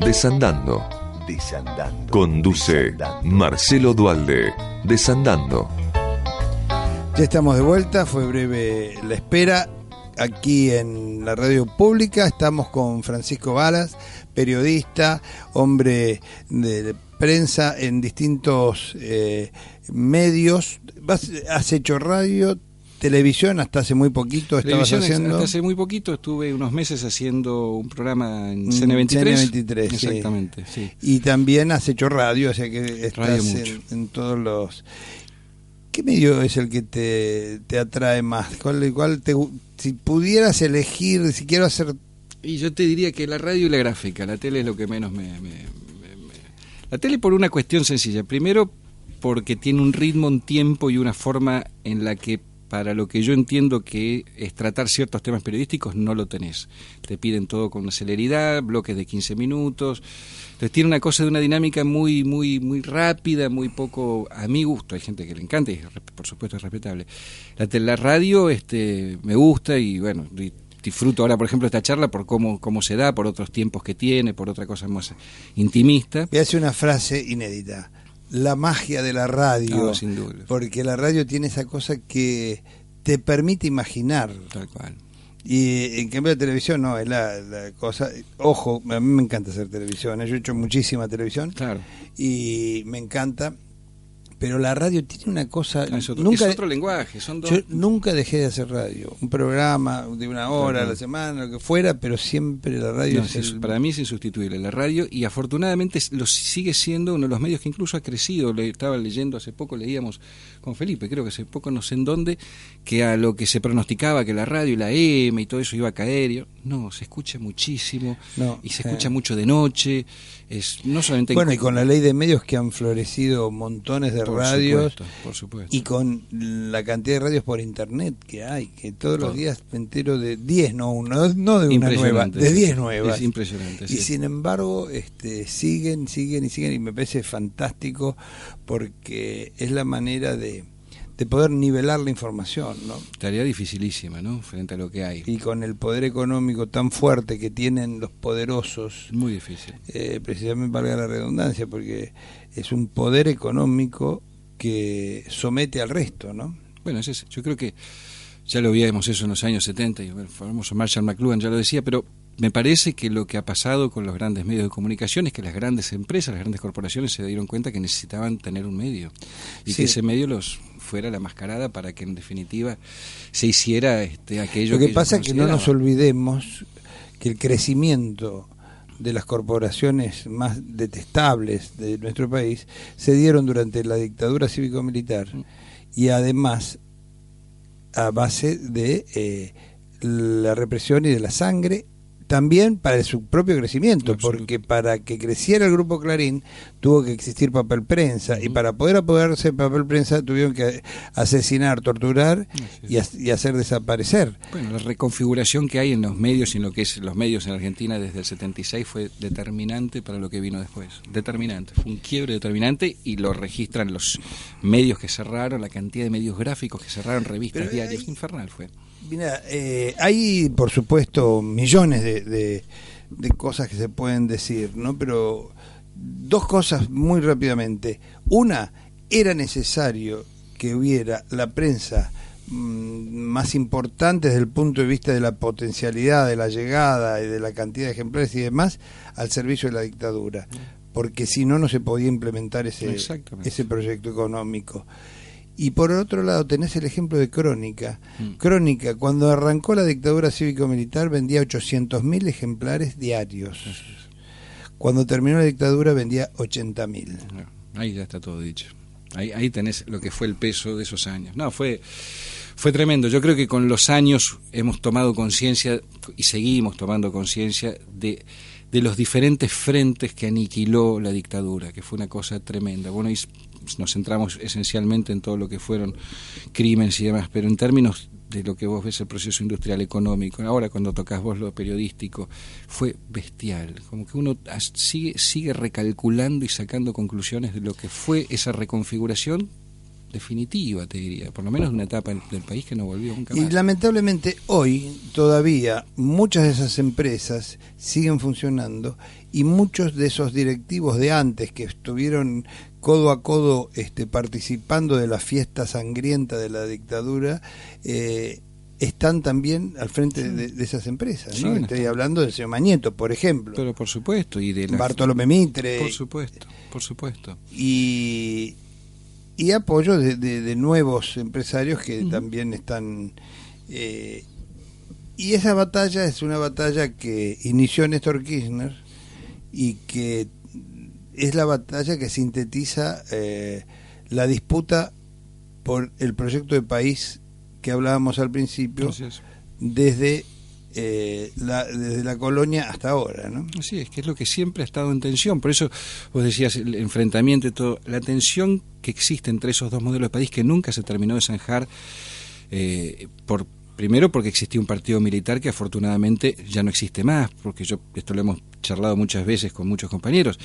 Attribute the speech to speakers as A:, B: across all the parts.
A: Desandando.
B: Desandando.
A: Conduce
B: Desandando.
A: Marcelo Dualde. Desandando.
C: Ya estamos de vuelta, fue breve la espera. Aquí en la radio pública estamos con Francisco Varas, periodista, hombre de prensa en distintos eh, medios. Has hecho radio, televisión, hasta hace muy poquito estabas haciendo.
D: hasta hace muy poquito estuve unos meses haciendo un programa en
C: Mm,
D: CN23.
C: CN23, sí.
D: Exactamente, sí.
C: Y también has hecho radio, o sea que estás
D: Radio
C: en,
D: mucho.
C: en todos los... ¿Qué medio es el que te, te atrae más? ¿Cuál, cuál te, si pudieras elegir, si quiero hacer...
D: Y yo te diría que la radio y la gráfica, la tele es lo que menos me... me- me- me- La tele por una cuestión sencilla. Primero, porque tiene un ritmo, un tiempo y una forma en la que para lo que yo entiendo que es tratar ciertos temas periodísticos, no lo tenés. Te piden todo con celeridad, bloques de 15 minutos. Entonces tiene una cosa de una dinámica muy, muy, muy rápida, muy poco a mi gusto. Hay gente que le encanta y por supuesto es respetable. La, la radio este, me gusta y bueno, di- disfruto ahora, por ejemplo, esta charla por cómo, cómo se da, por otros tiempos que tiene, por otra cosa más intimista.
C: Voy a hacer una frase inédita. La magia de la radio.
D: No, sin duda.
C: Porque la radio tiene esa cosa que te permite imaginar.
D: Tal cual.
C: Y en cambio la televisión no, es la, la cosa... Ojo, a mí me encanta hacer televisión. ¿eh? Yo he hecho muchísima televisión.
D: Claro.
C: y me encanta. Pero la radio tiene una cosa.
D: Es otro,
C: nunca,
D: es otro lenguaje, son dos...
C: yo nunca dejé de hacer radio. Un programa de una hora a la semana, lo que fuera, pero siempre la radio
D: No,
C: es
D: es-
C: el-
D: para mí es insustituible la radio y afortunadamente lo sigue siendo uno de los medios que incluso ha crecido. Le estaba leyendo hace poco, leíamos con Felipe, creo que hace poco, no sé en dónde, que a lo que se pronosticaba que la radio y la M y todo eso iba a caer, y- no, se escucha muchísimo
C: No,
D: y se
C: eh.
D: escucha mucho de noche. Es no solamente en-
C: Bueno, y con la ley de medios que han florecido montones de
D: por
C: radios.
D: supuesto, por supuesto.
C: Y con la cantidad de radios por internet que hay, que todos los días me entero de 10, no uno, no de una nueva, de 10 nuevas.
D: Es impresionante,
C: Y
D: sí.
C: sin embargo, este, siguen, siguen y siguen, y me parece fantástico porque es la manera de, de poder nivelar la información, ¿no?
D: Tarea dificilísima, ¿no? Frente a lo que hay.
C: Y con el poder económico tan fuerte que tienen los poderosos,
D: Muy difícil.
C: eh, precisamente valga la redundancia, porque es un poder económico que somete al resto, ¿no?
D: Bueno, es ese. Yo creo que ya lo veíamos eso en los años 70 y el famoso Marshall McLuhan ya lo decía, pero me parece que lo que ha pasado con los grandes medios de comunicación es que las grandes empresas, las grandes corporaciones se dieron cuenta que necesitaban tener un medio y
C: Sí.
D: que ese medio los fuera la mascarada para que en definitiva se hiciera este aquello
C: Lo que pasa es que no nos olvidemos que el crecimiento de las corporaciones más detestables de nuestro país se dieron durante la dictadura cívico-militar y además a base de eh, la represión y de la sangre también para su propio crecimiento,
D: Absoluto.
C: porque para que creciera el grupo Clarín tuvo que existir papel prensa y para poder apoderarse de papel prensa tuvieron que asesinar, torturar y, ha- y hacer desaparecer.
D: Bueno, la reconfiguración que hay en los medios y en lo que es los medios en Argentina desde el 76 fue determinante para lo que vino después. Determinante, fue un quiebre determinante y lo registran los medios que cerraron, la cantidad de medios gráficos que cerraron, revistas,
C: Pero
D: diarios,
C: hay-
D: infernal fue.
C: Mira, eh, hay por supuesto millones de, de- de cosas que se pueden decir, ¿no? Pero dos cosas muy rápidamente. Una, era necesario que hubiera la prensa mm, más importante desde el punto de vista de la potencialidad, de la llegada y de la cantidad de ejemplares y demás al servicio de la dictadura, porque si no, no se podía implementar ese, ese proyecto económico. Y por otro lado tenés el ejemplo de Crónica.
D: Mm.
C: Crónica, cuando arrancó la dictadura cívico-militar vendía 800.000 ejemplares diarios. Cuando terminó la dictadura vendía 80.000.
D: Bueno, Ahí ya está todo dicho. Ahí, ahí tenés lo que fue el peso de esos años. No, fue, fue tremendo. Yo creo que con los años hemos tomado conciencia y seguimos tomando conciencia de, de los diferentes frentes que aniquiló la dictadura, que fue una cosa tremenda. Bueno, y nos centramos esencialmente en todo lo que fueron crímenes y demás, pero en términos de lo que vos ves el proceso industrial económico, ahora cuando tocas vos lo periodístico, fue bestial, como que uno sigue, sigue recalculando y sacando conclusiones de lo que fue esa reconfiguración definitiva, te diría, por lo menos una etapa del país que no volvió nunca más.
C: Y lamentablemente hoy todavía muchas de esas empresas siguen funcionando y muchos de esos directivos de antes que estuvieron codo a codo este, participando de la fiesta sangrienta de la dictadura, eh, están también al frente de, esas empresas. ¿no? Estoy hablando del señor Mañeto, por ejemplo.
D: Pero por supuesto. y de
C: Bartolomé Mitre.
D: Por supuesto, por supuesto.
C: Y, y apoyo de, nuevos empresarios que también están... Eh, y esa batalla es una batalla que inició Néstor Kirchner y que es la batalla que sintetiza eh, la disputa por el proyecto de país que hablábamos al principio, desde, eh, la, desde la colonia hasta ahora. ¿no?
D: Así es, que es lo que siempre ha estado en tensión. Por eso vos decías el enfrentamiento y todo, la tensión que existe entre esos dos modelos de país que nunca se terminó de zanjar eh, por Primero porque existía un partido militar que afortunadamente ya no existe más, porque yo esto lo hemos charlado muchas veces con muchos compañeros,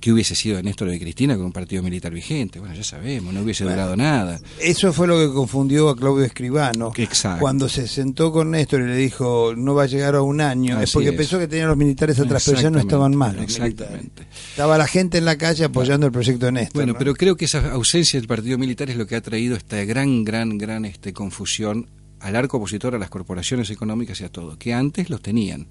D: que hubiese sido de Néstor de Cristina con un partido militar vigente. Bueno, ya sabemos, no hubiese durado nada.
C: Eso fue lo que confundió a Claudio Escribano. Cuando se sentó con Néstor y le dijo no va a llegar a un año, es porque pensó que tenían los militares atrás, pero ya no estaban mal. Exactamente. Estaba la gente en la calle apoyando el proyecto de Néstor.
D: Bueno, pero creo que esa ausencia del partido militar es lo que ha traído esta gran, gran, gran este, confusión al arco opositor a las corporaciones económicas y a todo, que antes los tenían.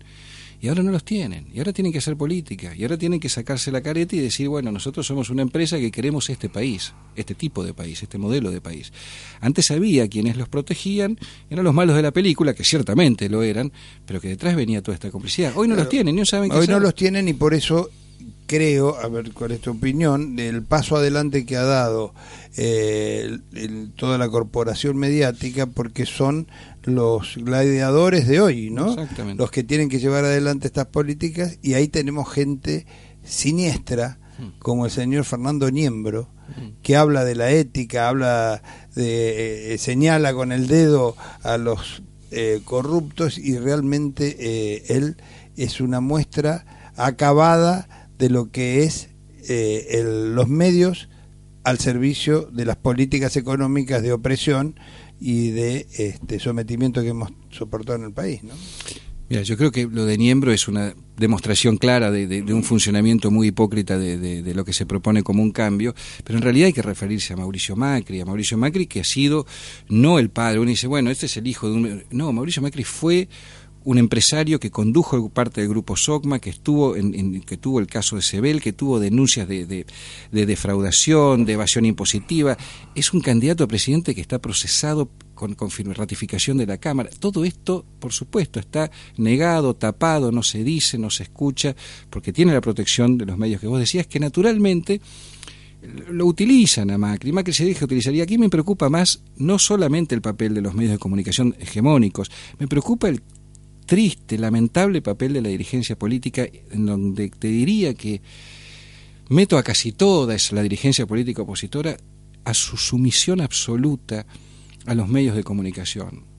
D: Y ahora no los tienen, y ahora tienen que hacer política, y ahora tienen que sacarse la careta y decir, bueno, nosotros somos una empresa que queremos este país, este tipo de país, este modelo de país. Antes había quienes los protegían, eran los malos de la película, que ciertamente lo eran, pero que detrás venía toda esta complicidad. Hoy no los tienen, no saben qué
C: Hoy no los tienen y por eso creo, a ver cuál es tu opinión, del paso adelante que ha dado eh, toda la corporación mediática, porque son los gladiadores de hoy, ¿no? Los que tienen que llevar adelante estas políticas y ahí tenemos gente siniestra, mm. como el señor Fernando Niembro, mm. que habla de la ética, habla de, eh, señala con el dedo a los eh, corruptos y realmente él es una muestra acabada de lo que es eh, los medios al servicio de las políticas económicas de opresión y de este sometimiento que hemos soportado en el país. ¿no?
D: Mira, yo creo que lo de Niembro es una demostración clara de, un funcionamiento muy hipócrita de, lo que se propone como un cambio, pero en realidad hay que referirse a Mauricio Macri, a Mauricio Macri que ha sido no el padre, uno dice, bueno, este es el hijo de un... No, Mauricio Macri fue un empresario que condujo parte del grupo SOCMA, que estuvo en, que tuvo el caso de Sebel, que tuvo denuncias de, de, defraudación, de evasión impositiva, es un candidato a presidente que está procesado con, con, ratificación de la Cámara. Todo esto, por supuesto, está negado, tapado, no se dice, no se escucha, porque tiene la protección de los medios que vos decías, que naturalmente lo utilizan a Macri. Macri se dice utilizaría. Aquí me preocupa más no solamente el papel de los medios de comunicación hegemónicos, me preocupa el triste, lamentable papel de la dirigencia política, en donde te diría que meto a casi toda la dirigencia política opositora a su sumisión absoluta a los medios de comunicación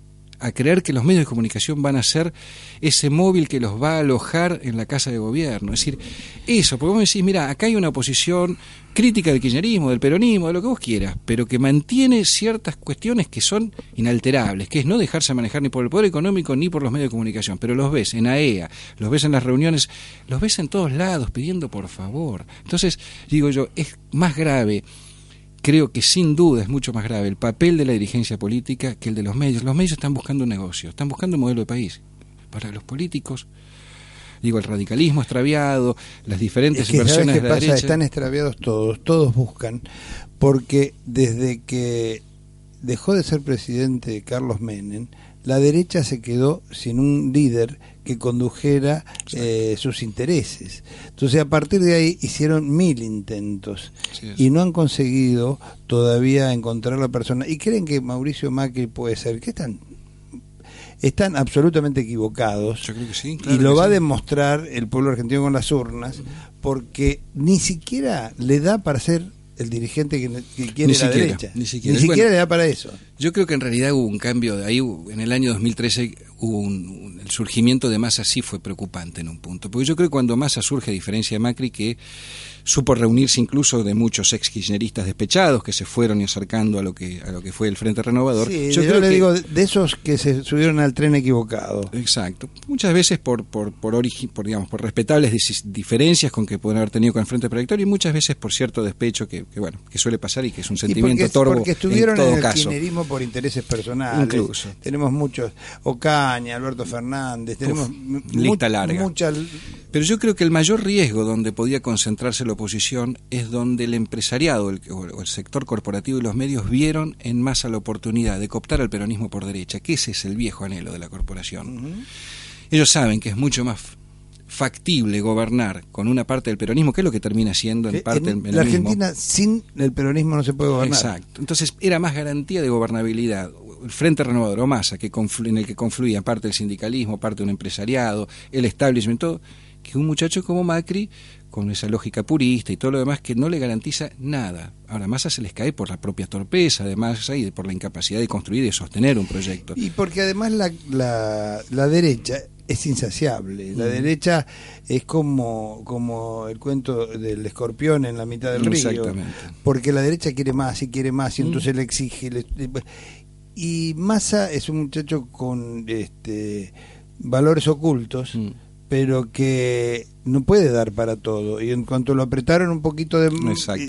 D: a creer que los medios de comunicación van a ser ese móvil que los va a alojar en la casa de gobierno. Es decir, eso, porque vos decís, mira, acá hay una oposición crítica del kirchnerismo, del peronismo, de lo que vos quieras, pero que mantiene ciertas cuestiones que son inalterables, que es no dejarse manejar ni por el poder económico ni por los medios de comunicación, pero los ves en AEA, e los ves en las reuniones, los ves en todos lados pidiendo por favor. Entonces, digo yo, es más grave creo que sin duda es mucho más grave el papel de la dirigencia política que el de los medios. Los medios están buscando un negocio, están buscando un modelo de país. Para los políticos, digo, el radicalismo extraviado, las diferentes versiones de la pasa?
C: Están extraviados todos, todos buscan, porque desde que dejó de ser presidente Carlos Menem, la derecha se quedó sin un líder que condujera eh, sus intereses. Entonces a partir de ahí hicieron mil intentos y no han conseguido todavía encontrar la persona. Y creen que Mauricio Macri puede ser. ¿Qué están? están absolutamente equivocados.
D: Yo creo que sí,
C: y lo
D: que
C: va a demostrar el pueblo argentino con las urnas, porque ni siquiera le da para ser el dirigente que, que quiere
D: Ni
C: la
D: siquiera,
C: derecha.
D: ni siquiera. Bueno,
C: le da para eso.
D: Yo creo que en realidad hubo un cambio de ahí, en el año 2013 hubo un, un- el surgimiento de Massa sí fue preocupante en un punto, porque yo creo que cuando Massa surge, a diferencia de Macri, que supo reunirse incluso de muchos ex kirchneristas despechados que se fueron y acercando a lo que a lo que fue el Frente Renovador,
C: Sí,
D: yo
C: yo,
D: creo
C: le
D: que
C: digo de esos que se subieron al tren equivocado.
D: Exacto. Muchas veces por por por, origi- por digamos por respetables diferencias con que pueden haber tenido con el Frente Proyector y muchas veces por cierto despecho que, que, bueno que suele pasar y que es un
C: Y
D: sentimiento
C: porque,
D: torvo
C: porque estuvieron
D: en todo
C: en el
D: caso.
C: kirchnerismo por intereses personales.
D: Incluso.
C: Tenemos muchos, Ocaña, Alberto Fernández, tenemos mu-
D: lista larga. Pero yo creo que el mayor riesgo donde podía concentrarse la oposición es donde el empresariado el- o el sector corporativo y los medios vieron en masa la oportunidad de cooptar al peronismo por derecha, que ese es el viejo anhelo de la corporación. Ellos saben que es mucho más factible gobernar con una parte del peronismo, que es lo que termina siendo en parte
C: en
D: el
C: la
D: peronismo.
C: Argentina sin el peronismo no se puede gobernar.
D: Exacto. Entonces era más garantía de gobernabilidad. El Frente Renovador o Massa, que conflu- en el que confluía parte del sindicalismo, parte de un empresariado, el establishment, todo, que un muchacho como Macri, con esa lógica purista y todo lo demás, que no le garantiza nada. Ahora, Massa se les cae por la propia torpeza de Massa y por la incapacidad de construir y de sostener un proyecto.
C: Y porque además la, la, la derecha es insaciable. La derecha es como, como el cuento del escorpión en la mitad del río. Porque la derecha quiere más y quiere más y entonces le exige. le- y Massa es un muchacho con este valores ocultos,
D: Mm.
C: pero que no puede dar para todo. Y en cuanto lo apretaron un poquito de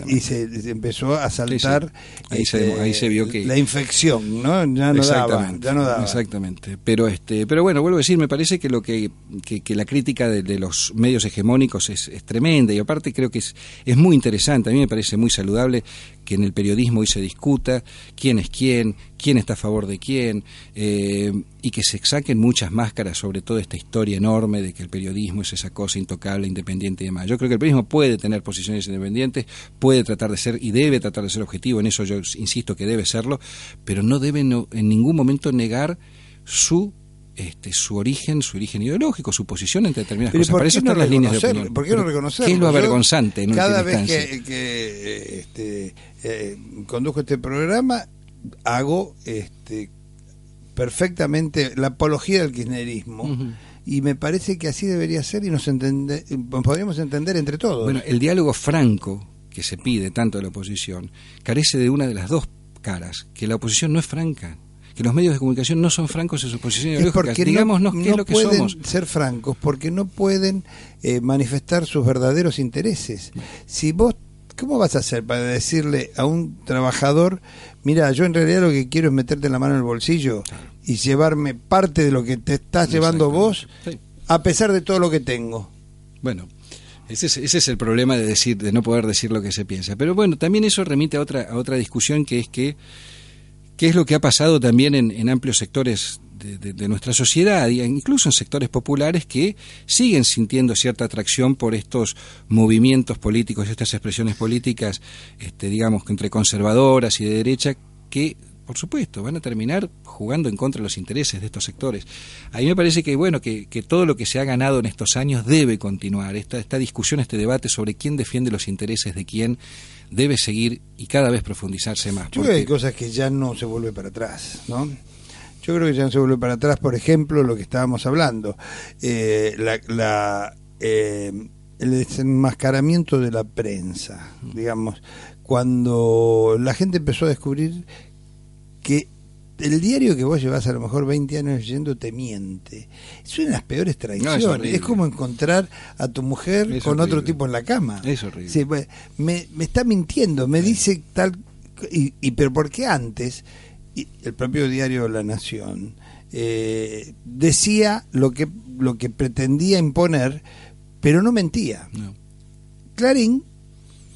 C: y, y se, se empezó a saltar
D: Sí, sí. Ahí se- ahí se vio que-
C: la infección, ¿no? Ya no daba,
D: Exactamente,
C: ya no daba.
D: Exactamente. Pero este, pero bueno, vuelvo a decir, me parece que lo que, que, que la crítica de, de los medios hegemónicos es, es tremenda y aparte creo que es, es muy interesante. A mí me parece muy saludable que en el periodismo hoy se discuta quién es quién, quién está a favor de quién, eh, y que se saquen muchas máscaras sobre toda esta historia enorme de que el periodismo es esa cosa intocable, independiente y demás. Yo creo que el periodismo puede tener posiciones independientes, puede tratar de ser y debe tratar de ser objetivo, en eso yo insisto que debe serlo, pero no debe en ningún momento negar su este, su origen, su origen ideológico, su posición entre determinadas
C: Pero
D: cosas.
C: ¿por
D: Para eso
C: no
D: están las líneas de opinión.
C: ¿Por qué no reconocerlo?
D: ¿Qué es lo avergonzante en
C: Cada vez que, que, este, eh, conduzco este programa, hago este, perfectamente la apología del kirchnerismo. Y me parece que así debería ser y nos entende, podríamos entender entre todos.
D: Bueno, el diálogo franco que se pide tanto de la oposición carece de una de las dos caras, que la oposición no es franca, que los medios de comunicación no son francos en su posición
C: es
D: ideológica.
C: porque
D: Digámonos
C: no,
D: qué
C: no
D: es lo que
C: pueden
D: somos.
C: ser francos, porque no pueden eh, manifestar sus verdaderos intereses. Si vos, ¿cómo vas a hacer para decirle a un trabajador, mira, yo en realidad lo que quiero es meterte la mano en el bolsillo y llevarme parte de lo que te estás llevando vos,
D: Sí.
C: a pesar de todo lo que tengo?
D: Bueno, ese es, ese es el problema de decir, de no poder decir lo que se piensa. Pero bueno, también eso remite a otra, a otra discusión que es que qué es lo que ha pasado también en, amplios sectores de, nuestra sociedad, e incluso en sectores populares que siguen sintiendo cierta atracción por estos movimientos políticos, estas expresiones políticas, este, digamos, que entre conservadoras y de derecha, que por supuesto, van a terminar jugando en contra de los intereses de estos sectores. A mí me parece que, bueno, que, que todo lo que se ha ganado en estos años debe continuar. Esta discusión, este debate sobre quién defiende los intereses de quién, debe seguir y cada vez profundizarse más.
C: Yo creo que hay cosas que ya no se vuelve para atrás, ¿no? Yo creo que ya no se vuelve para atrás, por ejemplo, lo que estábamos hablando, eh, la, la, eh, el desenmascaramiento de la prensa, digamos, cuando la gente empezó a descubrir que el diario que vos llevas a lo mejor 20 años leyendo te miente. Es una de las peores traiciones. es como encontrar a tu mujer
D: Es
C: con otro tipo en la cama.
D: Es horrible.
C: Sí, me, me está mintiendo, me dice tal... Y, y pero porque antes, y el propio diario La Nación eh, decía lo que, lo que pretendía imponer, pero no mentía.
D: No.
C: Clarín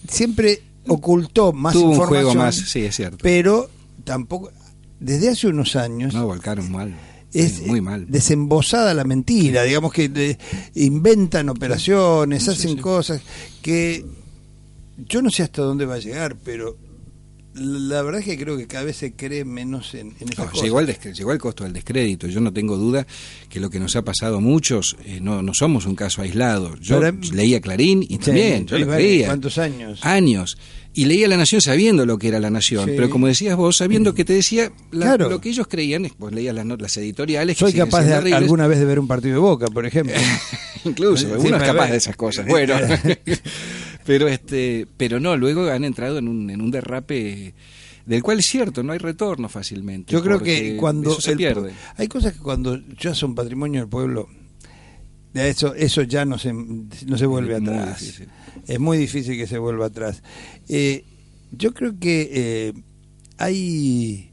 C: siempre ocultó más
D: Tuvo un juego más, sí, es cierto.
C: pero tampoco desde hace unos años
D: No, volcaron mal.
C: es
D: muy mal.
C: desembosada la mentira, digamos que de- inventan operaciones,
D: Sí,
C: hacen
D: sí.
C: cosas que yo no sé hasta dónde va a llegar, pero la verdad es que creo que cada vez se cree menos en, en esas
D: No,
C: cosas.
D: llegó, el descre- llegó costo del descrédito. Yo no tengo duda que lo que nos ha pasado a muchos, eh, no, no somos un caso aislado. Yo
C: Para-
D: leía Clarín y
C: Sí,
D: también, yo lo
C: vale,
D: creía.
C: ¿Cuántos años?
D: Años. Y leía La Nación sabiendo lo que era La Nación.
C: Sí.
D: Pero como decías vos, sabiendo que te decía la-
C: Claro.
D: lo que ellos creían, vos leías las, las editoriales. que
C: Soy
D: siguen
C: capaz de
D: horribles.
C: alguna vez de ver un partido de Boca, por ejemplo.
D: Incluso,
C: Sí,
D: uno es capaz de esas cosas. Bueno, pero este, pero no, luego han entrado en un, en un derrape del cual es cierto, no hay retorno fácilmente.
C: Yo creo que cuando
D: eso se
C: el-
D: pierde.
C: hay cosas que cuando ya son patrimonio del pueblo, eso eso ya no se no se vuelve
D: Es
C: atrás.
D: difícil.
C: Es muy difícil que se vuelva atrás. Eh, yo creo que eh, hay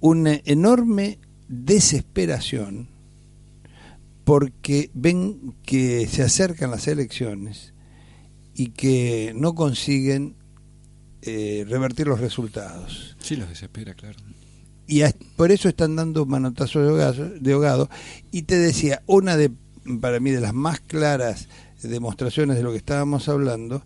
C: una enorme desesperación porque ven que se acercan las elecciones y que no consiguen eh, revertir los resultados
D: Sí, los desespera, claro.
C: y a- por eso están dando manotazos de ahogado, de ahogado. Y te decía, una de, para mí, de las más claras demostraciones de lo que estábamos hablando,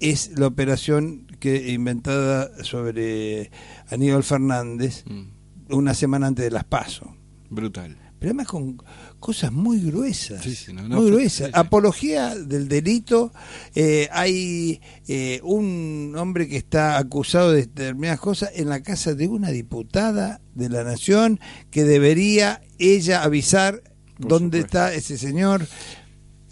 C: es la operación que inventada sobre Aníbal Fernández
D: Mm,
C: una semana antes de las PASO.
D: brutal.
C: Pero además con cosas muy gruesas.
D: Sí, sí, no, no,
C: muy gruesas.
D: sí.
C: Apología del delito. eh, hay eh, un hombre que está acusado de determinadas cosas en la casa de una diputada de la Nación que debería ella avisar
D: Por
C: dónde
D: supuesto.
C: está ese señor.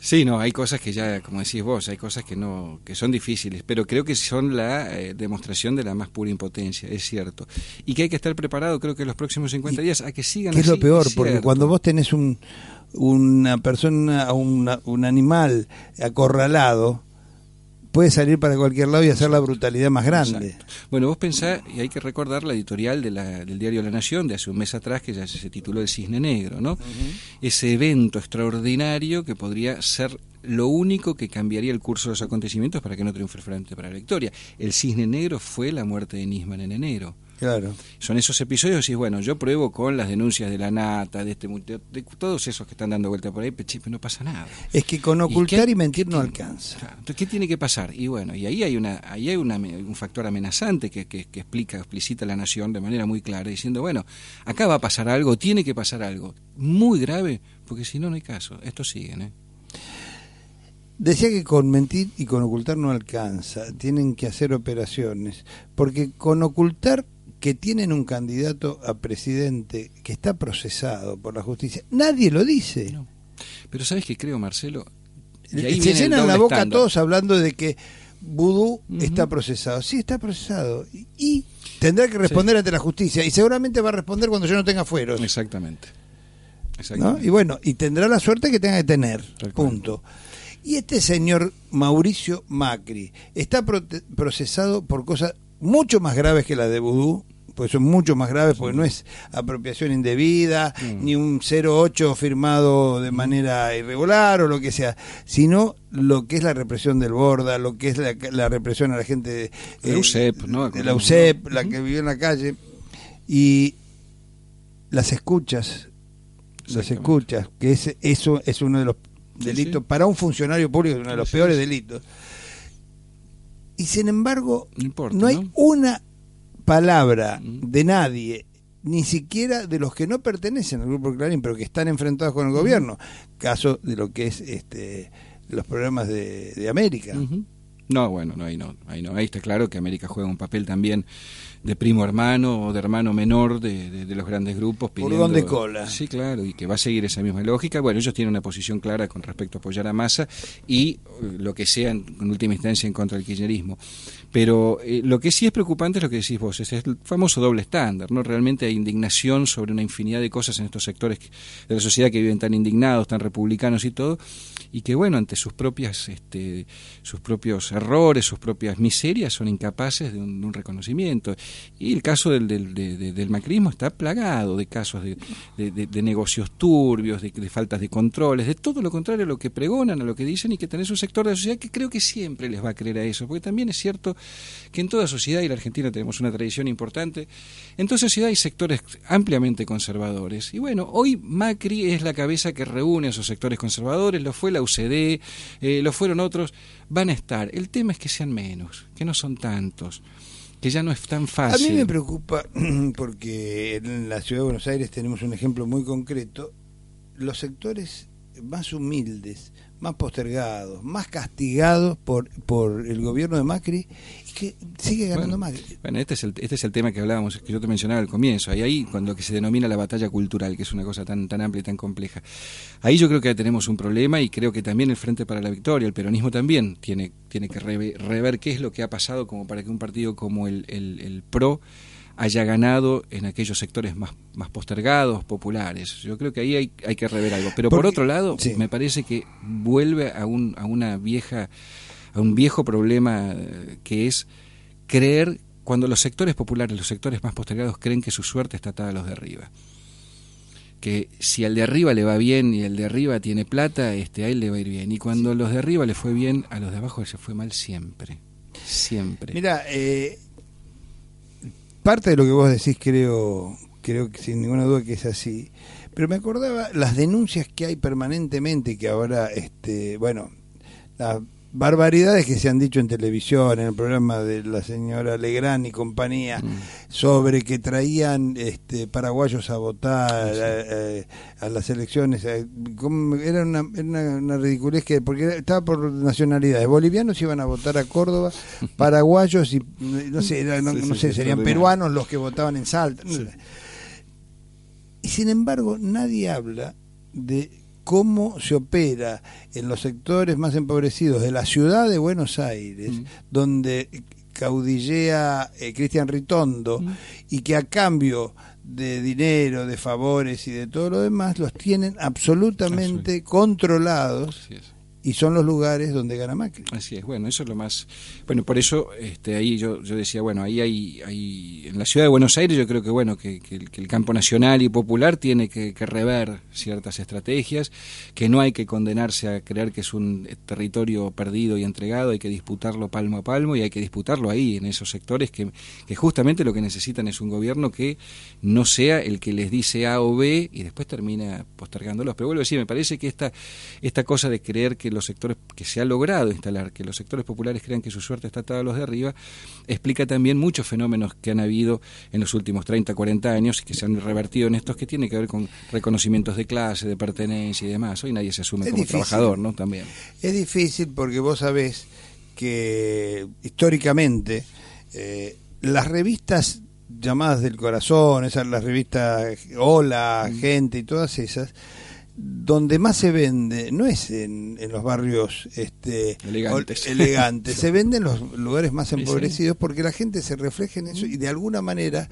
D: Sí, no, hay cosas que ya, como decís vos, hay cosas que no, que son difíciles, pero creo que son la eh, demostración de la más pura impotencia, es cierto. Y que hay que estar preparado, creo que en los próximos 50
C: Y-
D: días, a que sigan
C: es lo peor, porque cuando vos tenés un, una persona, un animal acorralado, puede salir para cualquier lado y hacer la brutalidad más grande.
D: Exacto. Bueno, vos pensá, y hay que recordar la editorial de la- del diario La Nación de hace un mes atrás, que ya se tituló El Cisne Negro, ¿no? Ese evento extraordinario que podría ser lo único que cambiaría el curso de los acontecimientos para que no triunfe el Frente para la Victoria. El Cisne Negro fue la muerte de Nisman en enero.
C: Claro.
D: Son esos episodios y bueno, yo pruebo con las denuncias de la nata, de este de, de todos esos que están dando vuelta por ahí, pero no pasa nada.
C: Es que con
D: ¿Y
C: ocultar y mentir no
D: tiene?
C: alcanza.
D: Claro, Entonces, ¿qué tiene que pasar? Y bueno, y ahí hay una, ahí hay una, un factor amenazante que, que, que explica, explicita la nación de manera muy clara, diciendo, bueno, acá va a pasar algo, tiene que pasar algo muy grave, porque si no, no hay caso. Esto sigue, ¿eh?
C: Decía que con mentir y con ocultar no alcanza, tienen que hacer operaciones, porque con ocultar que tienen un candidato a presidente que está procesado por la justicia, nadie lo dice.
D: No. Pero ¿sabes qué creo, Marcelo? Y
C: Se
D: ahí
C: llenan la boca
D: estándar.
C: todos hablando de que Vudú está procesado. Sí, está procesado. Y, y tendrá que responder ante la justicia. Y seguramente va a responder cuando yo no tenga fueros.
D: Exactamente.
C: Y bueno, y tendrá la suerte que tenga que tener. Punto. Y este señor Mauricio Macri está prote- procesado por cosas mucho más graves que las de Vudú, porque son mucho más graves, porque no es apropiación indebida,
D: Mm.
C: ni un 08 firmado de manera irregular o lo que sea, sino lo que es la represión del Borda, lo que es la, la represión a la gente de,
D: la USEP, ¿no?
C: de la USEP, la que vivió en la calle, y las escuchas, las escuchas, que es, eso es uno de los delitos,
D: sí.
C: para un funcionario público es uno de los peores delitos. Y sin embargo,
D: No importa,
C: no hay
D: ¿no?
C: una palabra
D: Mm.
C: de nadie, ni siquiera de los que no pertenecen al grupo Clarín, pero que están enfrentados con el gobierno. Caso de lo que es este los programas de, de América.
D: No, bueno, no, ahí no, ahí no. Ahí está claro que América juega un papel también de primo hermano o de hermano menor de, de- de los grandes grupos.
C: Por
D: pidiendo-
C: donde cola.
D: Sí, claro, y que va a seguir esa misma lógica. Bueno, ellos tienen una posición clara con respecto a apoyar a Massa y eh, lo que sea en, en última instancia en contra del kirchnerismo. Pero eh, lo que sí es preocupante es lo que decís vos, es el famoso doble estándar, ¿no? Realmente hay indignación sobre una infinidad de cosas en estos sectores de la sociedad que viven tan indignados, tan republicanos y todo, y que bueno, ante sus propias, este, sus propios errores, sus propias miserias, son incapaces de un, de un reconocimiento. Y el caso del, del, de- de- del macrismo está plagado de casos de, de- de- negocios turbios, de, faltas de controles, de todo lo contrario a lo que pregonan, a lo que dicen, y que tenés un sector de la sociedad que creo que siempre les va a creer a eso, porque también es cierto que en toda sociedad, y la Argentina tenemos una tradición importante, en toda sociedad hay sectores ampliamente conservadores. Y bueno, hoy Macri es la cabeza que reúne a esos sectores conservadores, lo fue la UCD, eh, lo fueron otros, van a estar. El tema es que sean menos, que no son tantos. Que ya no es tan
C: A
D: fácil.
C: mí me preocupa porque en la ciudad de Buenos Aires tenemos un ejemplo muy concreto. Los sectores más humildes, más postergados, más castigados por, por el gobierno de Macri y que sigue ganando
D: Bueno,
C: Macri.
D: Bueno, este es, el, este es el tema que hablábamos, que yo te mencionaba al comienzo. Ahí, ahí, cuando que se denomina la batalla cultural, que es una cosa tan, tan amplia y tan compleja. Ahí yo creo que tenemos un problema y creo que también el Frente para la Victoria, el peronismo también, tiene, tiene que reve- rever qué es lo que ha pasado como para que un partido como el, el, el PRO haya ganado en aquellos sectores más, más postergados, populares. Yo creo que ahí hay, hay que rever algo. Pero por otro lado,
C: sí.
D: me parece que vuelve a, un, a una vieja a un viejo problema eh, que es creer cuando los sectores populares, los sectores más postergados creen que su suerte está atada a los de arriba. Que si al de arriba le va bien y el de arriba tiene plata, este a él le va a ir bien. Y cuando a los de arriba le fue bien, a los de abajo se fue mal siempre. Siempre.
C: Mira, eh, parte de lo que vos decís creo, creo que sin ninguna duda que es así, pero me acordaba las denuncias que hay permanentemente que ahora, este, bueno, barbaridades que se han dicho en televisión, en el programa de la señora Legrand y compañía,
D: Mm.
C: sobre que traían este, paraguayos a votar a las elecciones. como- Era una, era una, una ridiculez que, porque estaba por nacionalidades. Bolivianos iban a votar a Córdoba, paraguayos y no sé, era- no,
D: Sí, sí,
C: no sé serían peruanos los que votaban en Salta. Y sin embargo, nadie habla de cómo se opera en los sectores más empobrecidos de la ciudad de Buenos Aires,
D: Mm.
C: donde caudillea eh, Cristian Ritondo
D: Mm.
C: y que a cambio de dinero, de favores y de todo lo demás, los tienen absolutamente controlados
D: Así es.
C: Y son los lugares donde gana Macri.
D: Así es, bueno, eso es lo más... Bueno, por eso este, ahí yo, yo decía, bueno, ahí hay, hay... En la ciudad de Buenos Aires yo creo que, bueno, que, el, campo nacional y popular tiene que, que rever ciertas estrategias, que no hay que condenarse a creer que es un territorio perdido y entregado, hay que disputarlo palmo a palmo y hay que disputarlo ahí, en esos sectores que, que justamente lo que necesitan es un gobierno que no sea el que les dice A o B y después termina postergándolos. Pero vuelvo a decir, me parece que esta, esta cosa de creer que los sectores, que se ha logrado instalar, que los sectores populares crean que su suerte está atada a los de arriba, explica también muchos fenómenos que han habido en los últimos 30, 40 años y que se han revertido en estos que tienen que ver con reconocimientos de clase, de pertenencia y demás. Hoy nadie se asume
C: Es
D: como
C: difícil.
D: trabajador, ¿no? También.
C: Es difícil porque vos sabés que históricamente eh, las revistas llamadas del corazón, esas las revistas Hola, Gente y todas esas, donde más se vende no es en, en los barrios este,
D: Elegantes.
C: elegantes, se vende en los lugares más empobrecidos porque la gente se refleja en eso y de alguna manera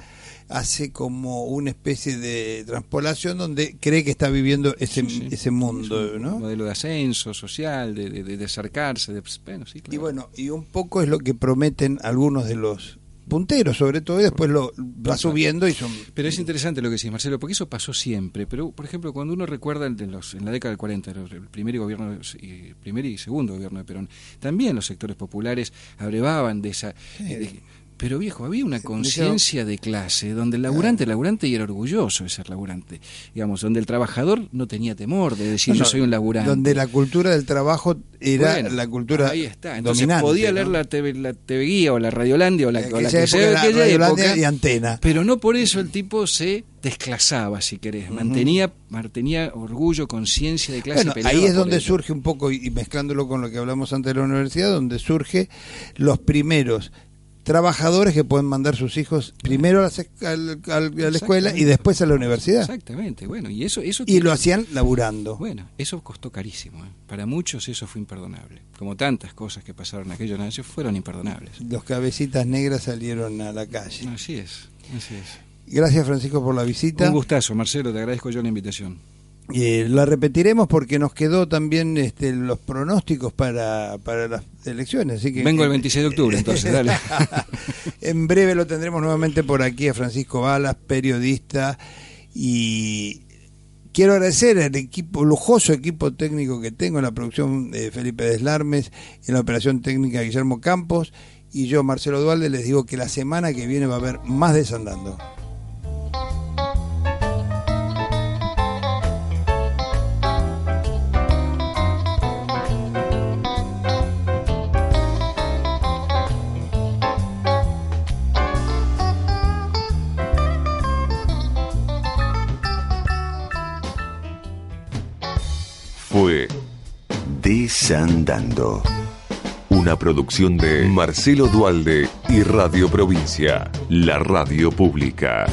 C: hace como una especie de transpolación donde cree que está viviendo ese,
D: Sí, sí.
C: ese mundo,
D: Es un
C: ¿no?
D: modelo de ascenso social, de, de, de- de acercarse, de, bueno, sí, claro.
C: Y bueno, y un poco es lo que prometen algunos de los punteros, sobre todo, y después lo va subiendo y son...
D: Pero es interesante lo que decís, Marcelo, porque eso pasó siempre. Pero, por ejemplo, cuando uno recuerda el de los, en la década del 40, los- el primer gobierno, y- primer y segundo gobierno de Perón, también los sectores populares abrevaban de esa... de- pero viejo, había una conciencia de clase donde el laburante, el laburante y era orgulloso de ser laburante. Digamos, donde el trabajador no tenía temor de decir
C: No,
D: yo soy un laburante.
C: Donde la cultura del trabajo era
D: Bueno,
C: la cultura
D: ahí está. Entonces
C: dominante.
D: podía
C: ¿no?
D: leer la TV, la TV Guía o la Radiolandia o la,
C: En
D: o la que sea
C: era
D: aquella época,
C: y Antena.
D: pero no por eso el tipo se desclasaba, si querés. Mantenía, mantenía orgullo, conciencia de clase.
C: Bueno, ahí es donde
D: ello.
C: surge un poco, y y mezclándolo con lo que hablamos antes de la universidad, donde surge los primeros trabajadores que pueden mandar sus hijos primero a la, al- al- a la escuela y después a la universidad.
D: Exactamente, bueno, y eso... eso
C: Y lo hacían laburando.
D: Bueno, eso costó carísimo. ¿eh? Para muchos eso fue imperdonable. Como tantas cosas que pasaron en aquellos años fueron imperdonables.
C: Los cabecitas negras salieron a la calle.
D: Así es, así es.
C: Gracias Francisco por la visita.
D: Un gustazo, Marcelo, te agradezco yo la invitación.
C: Eh, la repetiremos porque nos quedó también este, los pronósticos para, para las elecciones. Así que,
D: Vengo el 26 de octubre, entonces, dale.
C: en breve lo tendremos nuevamente por aquí a Francisco Balas, periodista. Y quiero agradecer al equipo, lujoso equipo técnico que tengo en la producción de Felipe Deslarmes, en la operación técnica Guillermo Campos. Y yo, Marcelo Dualde, les digo que la semana que viene va a haber más desandando.
A: Desandando. Una producción de Marcelo Dualde y Radio Provincia, la radio pública.